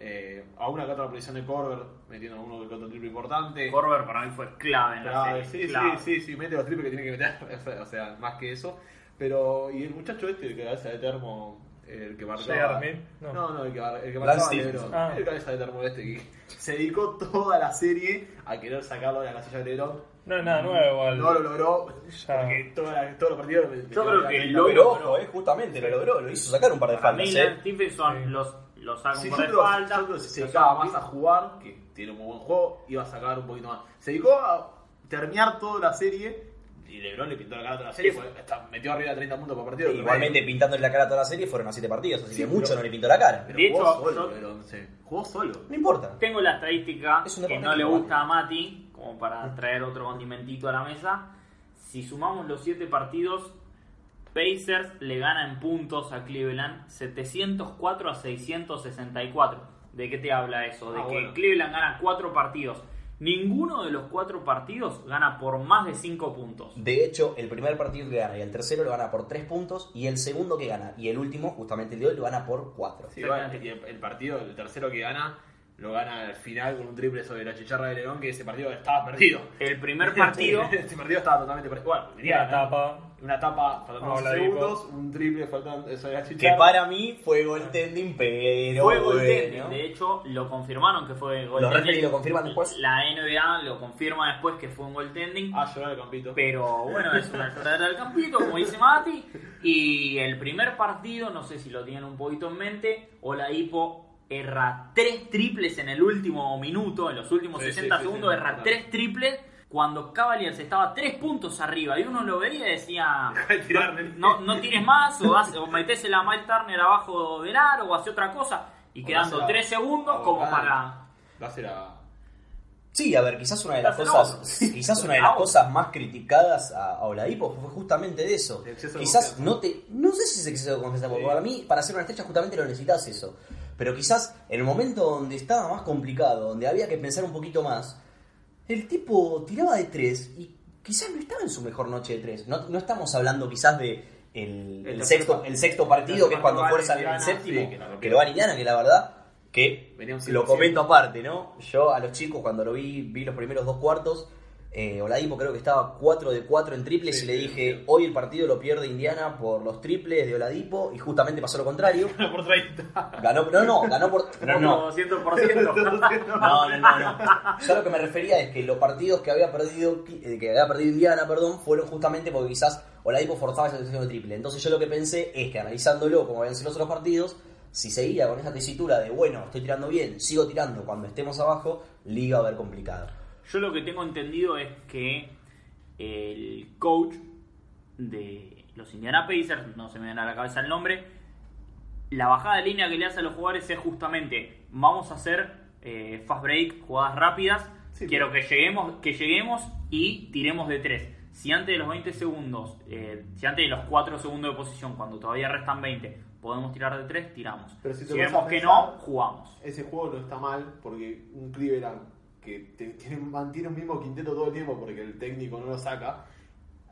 Eh, a una que otra posición de Corver, metiendo uno que otro triple importante. Corber para mí fue clave en la Clave, serie. sí, clave. sí, sí, sí, mete los triples que tiene que meter. o sea, más que eso. Pero, y el muchacho este, el que cabeza de termo, el que marcaba. No. No, no, el que, el que marcaba. LeBron. Ah. El cabeza de termo este que se dedicó toda la serie a querer sacarlo de la casilla de LeBron. No es nada nuevo igual. No lo logró, Ya. porque toda la- todos los partidos. Yo creo que lo- ojo, eh, justamente lo logró, lo hizo sacar un par de faltas. Eh. Stephenson Sí. los, los saca un par de faltas. se dedicaba más a jugar, que tiene un muy buen juego, iba a sacar un poquito más. Se dedicó a terminar toda la serie y LeBron le pintó la cara a toda la serie, hasta metió arriba de 30 puntos por partido. Igualmente pintándole la cara a toda la serie fueron a 7 partidos, así Sí, que pero- mucho no le pintó la cara. Pero De jugó hecho, solo, yo- sí. Jugó solo. No importa. Tengo la estadística Es que no le gusta a Mati, como para traer otro condimentito a la mesa. Si sumamos los 7 partidos, Pacers le gana en puntos a Cleveland 704 a 664. ¿De qué te habla eso? De Ah, que bueno. Cleveland gana cuatro partidos. Ninguno de los cuatro partidos gana por más de 5 puntos. De hecho, el primer partido que gana y el tercero lo gana por 3 puntos y el segundo que gana y el último, justamente el de hoy, lo gana por 4. Sí, el, el partido, el tercero que gana, lo gana al final con un triple sobre la chicharra de León, que ese partido estaba perdido. El primer partido Este partido estaba totalmente perdido. Bueno, tapa. Una tapa faltando Hola, 11 Dipo. segundos, un triple faltando sobre la Que para mí fue goaltending, pero fue bueno. goaltending. De hecho, lo confirmaron que fue Los goaltending. referees lo confirman después. La NBA lo confirma después que fue un goaltending. Ah, llorar el campito. Pero bueno, es una lloradera del campito, como dice Mati. Y el primer partido, no sé si lo tienen un poquito en mente, Oladipo erra tres triples en el último minuto, en los últimos Sí, 60 sí, sí, segundos, sí, erra tres triples. Cuando Cavaliers estaba tres puntos arriba y uno lo veía y decía, de tirar, nene". no, no tires más o, o metésela a Mike Turner abajo del aro o hace otra cosa. Y O quedando tres segundos a como para... Dásela a- Sí, a ver, quizás una de las cosas, quizás una de las cosas más criticadas a, a Oladipo fue justamente de eso. De Quizás no te, no sé si es exceso de confianza, porque Sí. para mí, para ser una estrella justamente lo necesitas eso. Pero quizás en el momento donde estaba más complicado, donde había que pensar un poquito más, el tipo tiraba de tres y quizás no estaba en su mejor noche de tres. No, no estamos hablando quizás de el, El el tercer sexto, partido. el sexto partido, El que es cuando fuerza el, Indiana, séptimo, sí, que lo va a Indiana, que la verdad que lo 100%. comento aparte, ¿no? Yo a los chicos cuando lo vi, vi los primeros dos cuartos, eh, Oladipo creo que estaba 4 de 4 en triples Sí, y le sí, dije, sí. hoy el partido lo pierde Indiana por los triples de Oladipo y justamente pasó lo contrario. por 30. Ganó, no, no, ganó por... No, no, 200%. no, no, no, no. Yo lo que me refería es que los partidos que había perdido eh, que había perdido Indiana, perdón, fueron justamente porque quizás Oladipo forzaba esa situación de triple. Entonces yo lo que pensé es que analizándolo como habían sido los otros partidos, si seguía con esa tesitura de bueno, estoy tirando bien, sigo tirando cuando estemos abajo, liga va a ver complicada. Yo lo que tengo entendido es que el coach de los Indiana Pacers, no se me viene a la cabeza el nombre, la bajada de línea que le hace a los jugadores es justamente, vamos a hacer eh, fast break, jugadas rápidas, Sí, quiero que lleguemos, que lleguemos y tiremos de tres. Si antes de los 20 segundos, eh, si antes de los 4 segundos de posición, cuando todavía restan 20, podemos tirar de tres, tiramos. Pero si si vemos que no, jugamos. Ese juego no está mal porque un Cleveland que te- tiene, mantiene un mismo quinteto todo el tiempo porque el técnico no lo saca,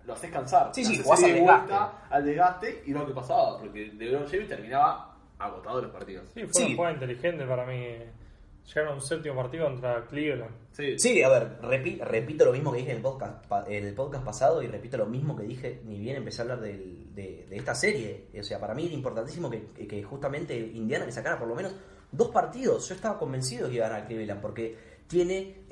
lo haces cansar. Sí, sí, jugás al de desgaste. al desgaste y lo que pasaba, porque LeBron James terminaba agotado los partidos. Sí, fue Sí. una jugada inteligente para mí. Llegar a un séptimo partido contra Cleveland. Sí, Sí, a ver, repi- repito lo mismo que dije en el podcast, en el podcast pasado y repito lo mismo que dije ni bien empecé a hablar del- de, de esta serie. O sea, para mí era importantísimo que, que justamente Indiana le sacara por lo menos dos partidos. Yo estaba convencido de que iba a ganar Cleveland porque tiene,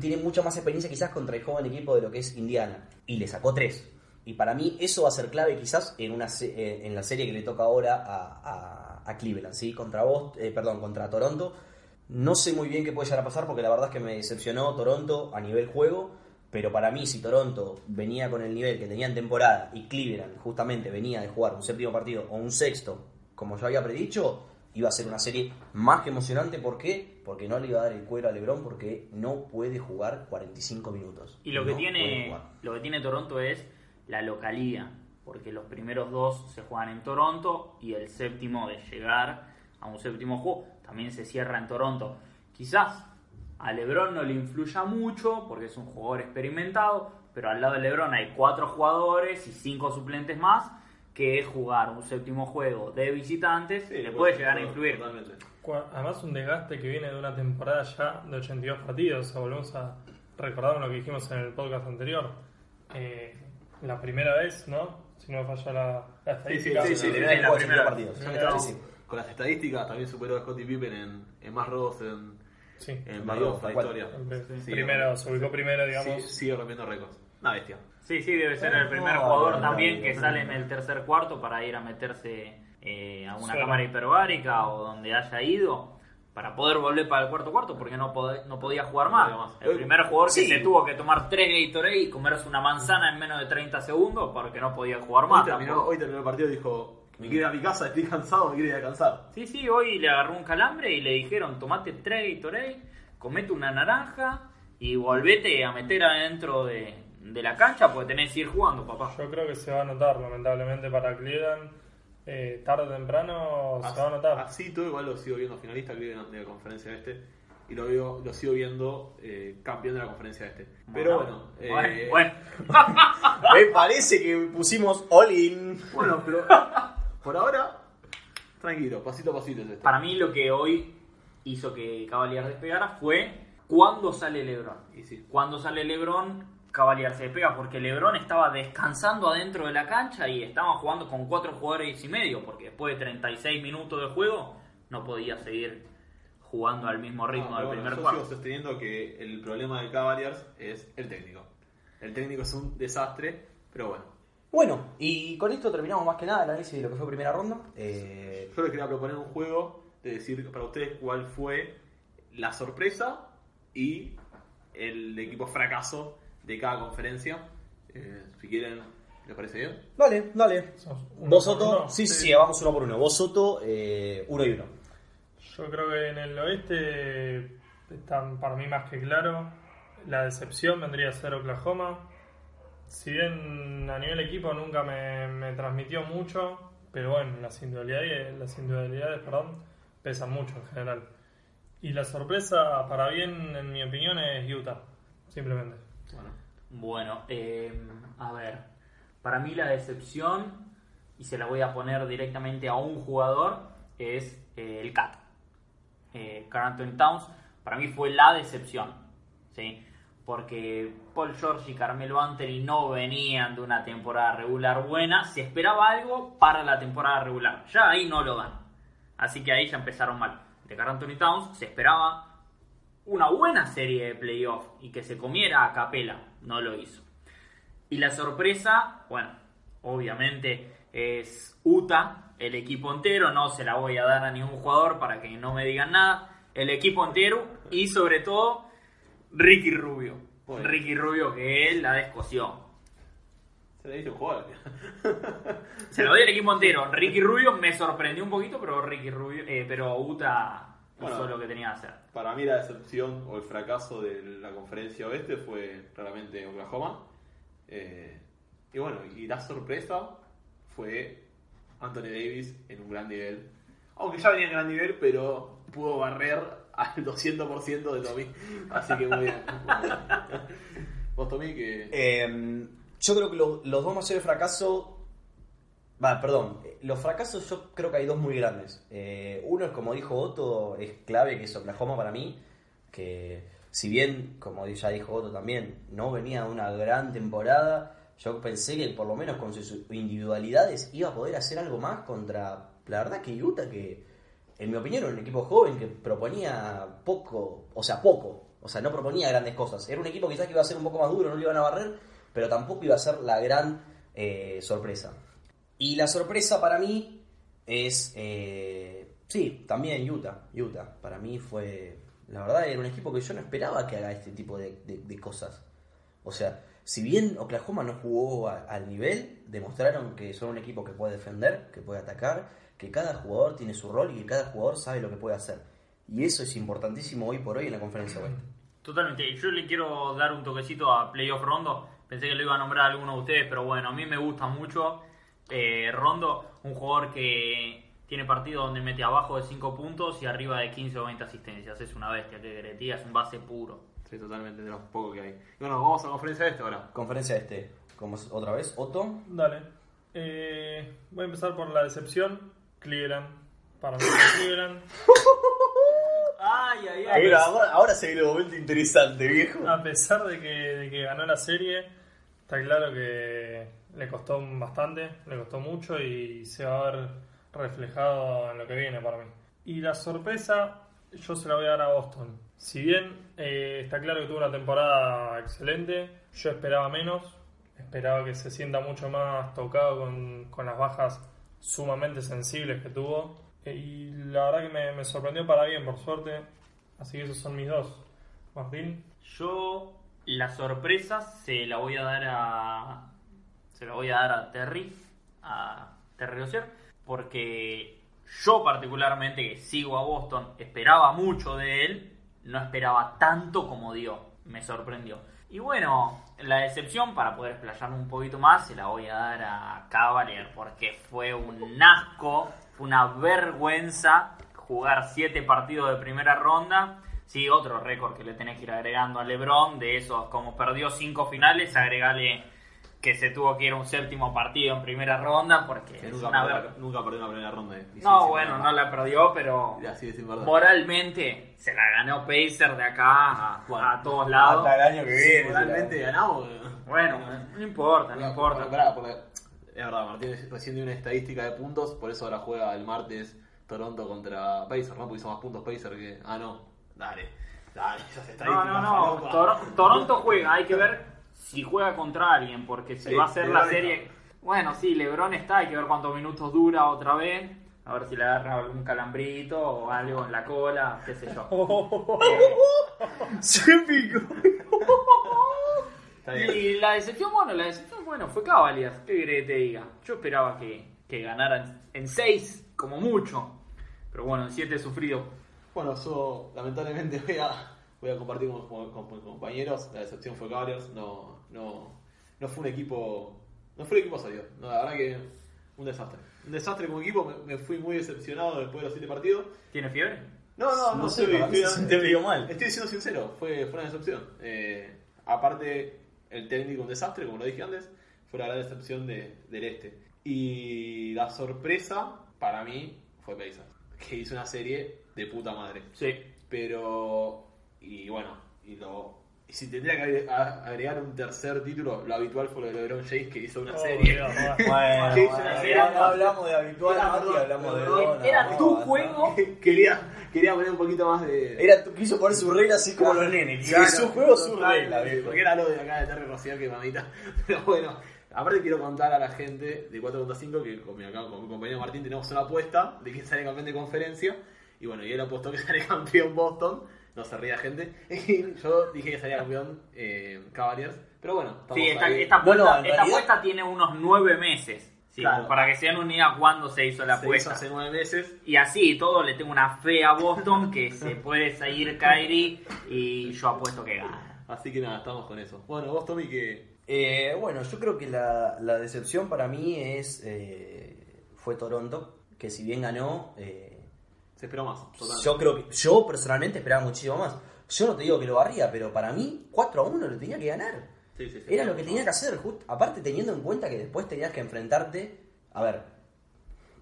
tiene mucha más experiencia quizás contra el joven equipo de lo que es Indiana. Y le sacó tres. Y para mí eso va a ser clave quizás en, una se- eh, en la serie que le toca ahora a, Cleveland, ¿sí? Contra vos, eh, perdón, contra Toronto. No sé muy bien qué puede llegar a pasar porque la verdad es que me decepcionó Toronto a nivel juego, pero para mí si Toronto venía con el nivel que tenía en temporada y Cleveland justamente venía de jugar un séptimo partido o un sexto, como yo había predicho, iba a ser una serie más que emocionante. ¿Por qué? Porque no le iba a dar el cuero a LeBron porque no puede jugar 45 minutos. Y lo que No tiene jugar. lo que tiene Toronto es la localidad, porque los primeros dos se juegan en Toronto y el séptimo de llegar a un séptimo juego también se cierra en Toronto. Quizás a LeBron no le influya mucho porque es un jugador experimentado, pero al lado de LeBron hay cuatro jugadores y cinco suplentes más que jugar un séptimo juego de visitantes Sí, le pues, puede llegar a influir. Totalmente. Además, un desgaste que viene de una temporada ya de 82 partidos. O sea, volvemos a recordar lo que dijimos en el podcast anterior. Eh, la primera vez, ¿no? Si no me falla la, la estadística. sí, sí, sí, deben la jugar primera partidos. Sí, sí. Con las estadísticas también superó a Scottie Pippen en, en más robos en, Sí. en playoff, robos, la historia. Sí, primero, se ubicó primero, digamos. Sí, sigue rompiendo récords. Una bestia. Sí, sí, debe ser el primer No, jugador no, también no, que no. sale en el tercer cuarto para ir a meterse eh, a una cámara hiperbárica o donde haya ido para poder volver para el cuarto cuarto porque no, pod- no podía jugar más. El primer jugador Sí. que se tuvo que tomar tres Gatorade y comerse una manzana en menos de 30 segundos porque no podía jugar Hoy más. terminó, hoy terminó el partido y dijo, me quiero ir a mi casa, estoy cansado, me quiero ir a descansar. Sí, sí, hoy le agarró un calambre y le dijeron, tomate tres Gatorade, comete una naranja y volvete a meter adentro de, de la cancha, porque tenés que ir jugando, papá. Yo creo que se va a notar, lamentablemente, para Cleveland. Eh, tarde o temprano se va a notar. Así todo igual lo sigo viendo finalista Cleveland de la conferencia este. Y lo, veo, lo sigo viendo eh, campeón de la conferencia este. Pero bueno, bueno, eh, bueno. Me parece que pusimos all in. bueno, pero por ahora, tranquilo, pasito a pasito es esto. Para mí lo que hoy hizo que Cavaliers despegara fue cuando sale LeBron. Y sí. Cuando sale LeBron, Cavaliers se despega porque LeBron estaba descansando adentro de la cancha y estaban jugando con cuatro jugadores y medio, porque después de 36 minutos de juego no podía seguir jugando al mismo ritmo No, del bueno, primer yo cuarto. sigo sosteniendo que el problema de Cavaliers es el técnico. El técnico es un desastre, pero bueno. Bueno, y con esto terminamos más que nada el análisis de lo que fue primera ronda. Eh, Yo les quería proponer un juego de decir para ustedes cuál fue la sorpresa y el equipo fracaso de cada conferencia. Eh, si quieren, ¿les parece bien? dale, dale. Vos, Soto. uno. Sí, sí, sí, vamos uno por uno. Vos, Soto, eh, uno y uno. Yo creo que en el oeste está para mí más que claro. La decepción vendría a ser Oklahoma. Si bien a nivel equipo nunca me, me transmitió mucho, pero bueno, las individualidades, las individualidades perdón, pesan mucho en general. Y la sorpresa, para bien, en mi opinión, es Utah. Simplemente. Bueno, eh, a ver, para mí la decepción, y se la voy a poner directamente a un jugador, es eh, el Cat. Eh, Towns, para mí fue la decepción, ¿sí? Porque Paul George y Carmelo Anthony no venían de una temporada regular buena, se esperaba algo para la temporada regular, ya ahí no lo dan. Así que ahí ya empezaron mal. De Karl Anthony Towns se esperaba una buena serie de playoff y que se comiera a capela, no lo hizo. Y la sorpresa, bueno, obviamente es Utah, el equipo entero, no se la voy a dar a ningún jugador para que no me digan nada, el equipo entero y sobre todo Ricky Rubio. Bueno. Ricky Rubio que él la descoció. se le dice un jugador. Se lo doy al equipo entero. Ricky Rubio me sorprendió un poquito, pero Ricky Rubio, eh, pero Utah hizo Bueno. lo que tenía que hacer. Para mí la decepción o el fracaso de la conferencia oeste fue claramente Oklahoma. Eh, y bueno, y la sorpresa fue Anthony Davis en un gran nivel. Aunque ya venía en gran nivel, pero pudo barrer al 200% de Tommy. Así que muy bien. muy bien. Vos, Tommy, que... Eh, yo creo que lo- los dos mayores fracasos. Perdón. eh, Los fracasos yo creo que hay dos muy grandes. Eh, uno es, como dijo Otto, es clave, que es Oklahoma para mí. Que si bien, como ya dijo Otto también, no venía una gran temporada, yo pensé que por lo menos con sus individualidades iba a poder hacer algo más contra, la verdad que Utah, que en mi opinión era un equipo joven que proponía poco, o sea, poco, o sea, no proponía grandes cosas. Era un equipo quizás que iba a ser un poco más duro, no lo iban a barrer, pero tampoco iba a ser la gran eh, sorpresa. Y la sorpresa para mí es, eh, sí, también Utah. Utah, para mí fue, la verdad, era un equipo que yo no esperaba que haga este tipo de, cosas. O sea, si bien Oklahoma no jugó al nivel, demostraron que son un equipo que puede defender, que puede atacar, que cada jugador tiene su rol y que cada jugador sabe lo que puede hacer. Y eso es importantísimo hoy por hoy en la conferencia oeste. Totalmente. Yo le quiero dar un toquecito a Playoff Rondo. Pensé que lo iba a nombrar alguno de ustedes, pero bueno, a mí me gusta mucho eh, Rondo, un jugador que tiene partidos donde mete abajo de 5 puntos y arriba de 15 o 20 asistencias. Es una bestia, que Gretia es un base puro. Sí, totalmente, de los pocos que hay. Y bueno, vamos a la conferencia este ahora. Conferencia este, como es- otra vez, Otto. Dale. Eh, voy a empezar por la decepción. Cleveland. Para mí Cleveland. Ay, ay, Ahí, ahora, ahora se viene un momento interesante, viejo. A pesar de que, de que ganó la serie, está claro que le costó bastante, le costó mucho y se va a ver reflejado en lo que viene para mí. Y la sorpresa, yo se la voy a dar a Boston. Si bien eh, está claro que tuvo una temporada excelente, yo esperaba menos, esperaba que se sienta mucho más tocado con, con las bajas sumamente sensibles que tuvo. Eh, Y la verdad que me, me sorprendió para bien, por suerte. Así que esos son mis dos. Martín. Yo la sorpresa se la voy a dar a se la voy a dar a Terry, a Terry Rozier, porque yo particularmente que sigo a Boston esperaba mucho de él, no esperaba tanto como dio, me sorprendió. Y bueno, la decepción, para poder explayarme un poquito más, se la voy a dar a Cavalier, porque fue un asco, fue una vergüenza jugar siete partidos de primera ronda. Sí, otro récord que le tenés que ir agregando a LeBron, de esos, como perdió cinco finales, agregale que se tuvo que ir a un séptimo partido en primera ronda, porque nunca, una perdió, nunca perdió una primera ronda. eh. No, sí, bueno, no la perdió, pero moralmente se la ganó Pacer de acá a, Bueno, a todos lados. Hasta el año que viene. Realmente ganamos. eh. Bueno, no importa, no importa. pará, porque- es verdad, Martínez recién dio una estadística de puntos, por eso ahora juega el martes Toronto contra Pacers, ¿no? Porque hizo más puntos Pacers que. Ah, no. Dale. Dale, esas No, estadísticas. no, no. Tor- Toronto juega, hay que ver si juega contra alguien, porque si Sí, va a ser la serie. está. Bueno, sí, LeBron está, hay que ver cuántos minutos dura otra vez. A ver si le agarra algún calambrito o algo en la cola, qué sé yo. Se picó. Está bien. Y la decepción, bueno, la decepción, bueno, fue Cavaliers. ¿Qué querés que te diga? Yo esperaba que, que ganaran en 6, como mucho. Pero bueno, en 7 sufrido. Bueno, yo lamentablemente voy a, voy a compartir con, con- con- con compañeros. La decepción fue Cavaliers. No, no, no fue un equipo. No fue un equipo sólido. No, la verdad que un desastre. Un desastre como equipo. Me, me fui muy decepcionado después de los siete partidos. ¿Tiene fiebre? No, no, no, No sé, estoy, estoy- siente medio mal. Estoy siendo sincero, fue, fue una decepción. Eh, aparte, el técnico un desastre, como lo dije antes, fue la gran decepción de- del este. Y la sorpresa, para mí, fue Pacers, que hizo una serie de puta madre. Sí. Pero, y bueno, y lo... y si tendría que agregar un tercer título, lo habitual fue lo de LeBron James, que hizo una Oh, serie. Dios. Bueno, bueno, no hablamos de habitual, Era, Mati, hablamos de. Dona, Era no, tu basta. juego. quería, quería poner un poquito más de... Era tu, quiso poner su regla así como los nenes. Claro, su juego, su regla, viejo. Porque era lo de acá de Terry Rossier que mamita. Pero bueno, aparte quiero contar a la gente de 4.5 que con mi, acá, con mi compañero Martín tenemos una apuesta de quién sale campeón de conferencia. Y bueno, y él apostó que sale campeón Boston. No se ría gente. Yo dije que salía campeón eh, Cavaliers. Pero bueno, estamos Sí, esta, esta No, no, apuesta, esta realidad- apuesta tiene unos nueve meses. Sí, Claro. para que se den una idea cuándo se hizo la Se hizo apuesta. hace nueve meses. Y así todo le tengo una fe a Boston que se puede seguir Kyrie y yo apuesto que gana. Así que nada, estamos con eso. Bueno, vos Tommy que... Eh, bueno, yo creo que la, la decepción para mí es eh, fue Toronto, que si bien ganó, eh, Se esperó más. totalmente. yo creo que yo personalmente esperaba muchísimo más. Yo no te digo que lo barría, pero para mí 4 a 1 lo tenía que ganar. Sí, sí, sí. Era lo que tenía que hacer, just- aparte teniendo en cuenta que después tenías que enfrentarte. A ver,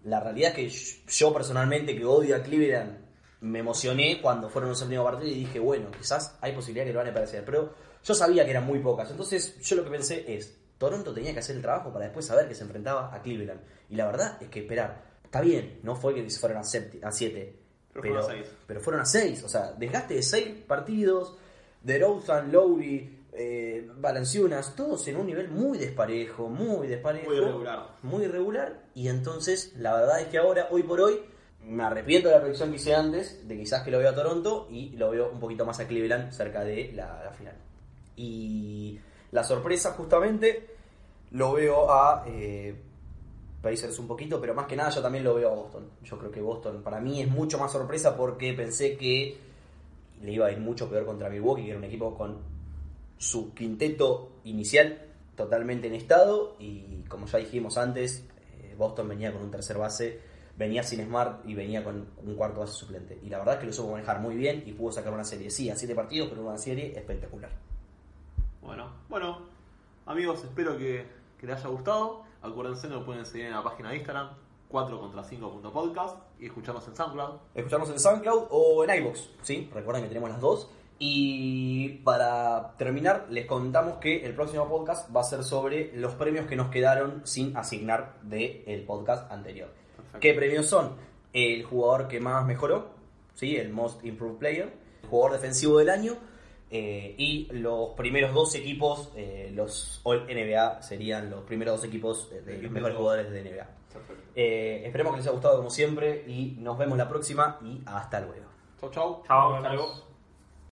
la realidad es que yo- personalmente, que odio a Cleveland, me emocioné cuando fueron los últimos partidos y dije, bueno, quizás hay posibilidad que lo van a parecer. Pero yo sabía que eran muy pocas. Entonces, yo lo que pensé es: Toronto tenía que hacer el trabajo para después saber que se enfrentaba a Cleveland. Y la verdad es que esperar. Está bien, no fue que se fueron a 7, a siete, Pero pero, fueron a seis. pero fueron a 6. O sea, desgaste de 6 partidos, de Rosen, Lowry, eh, todos en un nivel muy desparejo, muy desparejo. Muy irregular. Muy irregular. Y entonces, la verdad es que ahora, hoy por hoy, me arrepiento de la predicción que hice antes, de quizás que lo veo a Toronto y lo veo un poquito más a Cleveland cerca de la, la final. Y la sorpresa, justamente, lo veo a eh, Pacers un poquito, pero más que nada yo también lo veo a Boston. Yo creo que Boston para mí es mucho más sorpresa porque pensé que le iba a ir mucho peor contra Milwaukee, que era un equipo con su quinteto inicial totalmente en estado y como ya dijimos antes, eh, Boston venía con un tercer base, venía sin Smart y venía con un cuarto base suplente. Y la verdad es que lo supo manejar muy bien y pudo sacar una serie, sí, a siete partidos, pero una serie espectacular. Bueno, bueno, amigos, espero que, que les haya gustado. Acuérdense, nos pueden seguir en la página de Instagram, 4 contra 5.podcast y escucharnos en SoundCloud. Escucharnos en SoundCloud o en iVoox, ¿sí? Recuerden que tenemos las dos. Y para terminar, les contamos que el próximo podcast va a ser sobre los premios que nos quedaron sin asignar del podcast anterior. Perfecto. ¿Qué premios son? El jugador que más mejoró, ¿sí? El Most Improved Player, el jugador defensivo del año eh, y los primeros dos equipos, eh, los All NBA serían los primeros dos equipos de, de los mejores jugadores de NBA. Eh, esperemos que les haya gustado como siempre y nos vemos la próxima y hasta luego. Chau, chau. Chao, Nos hasta luego.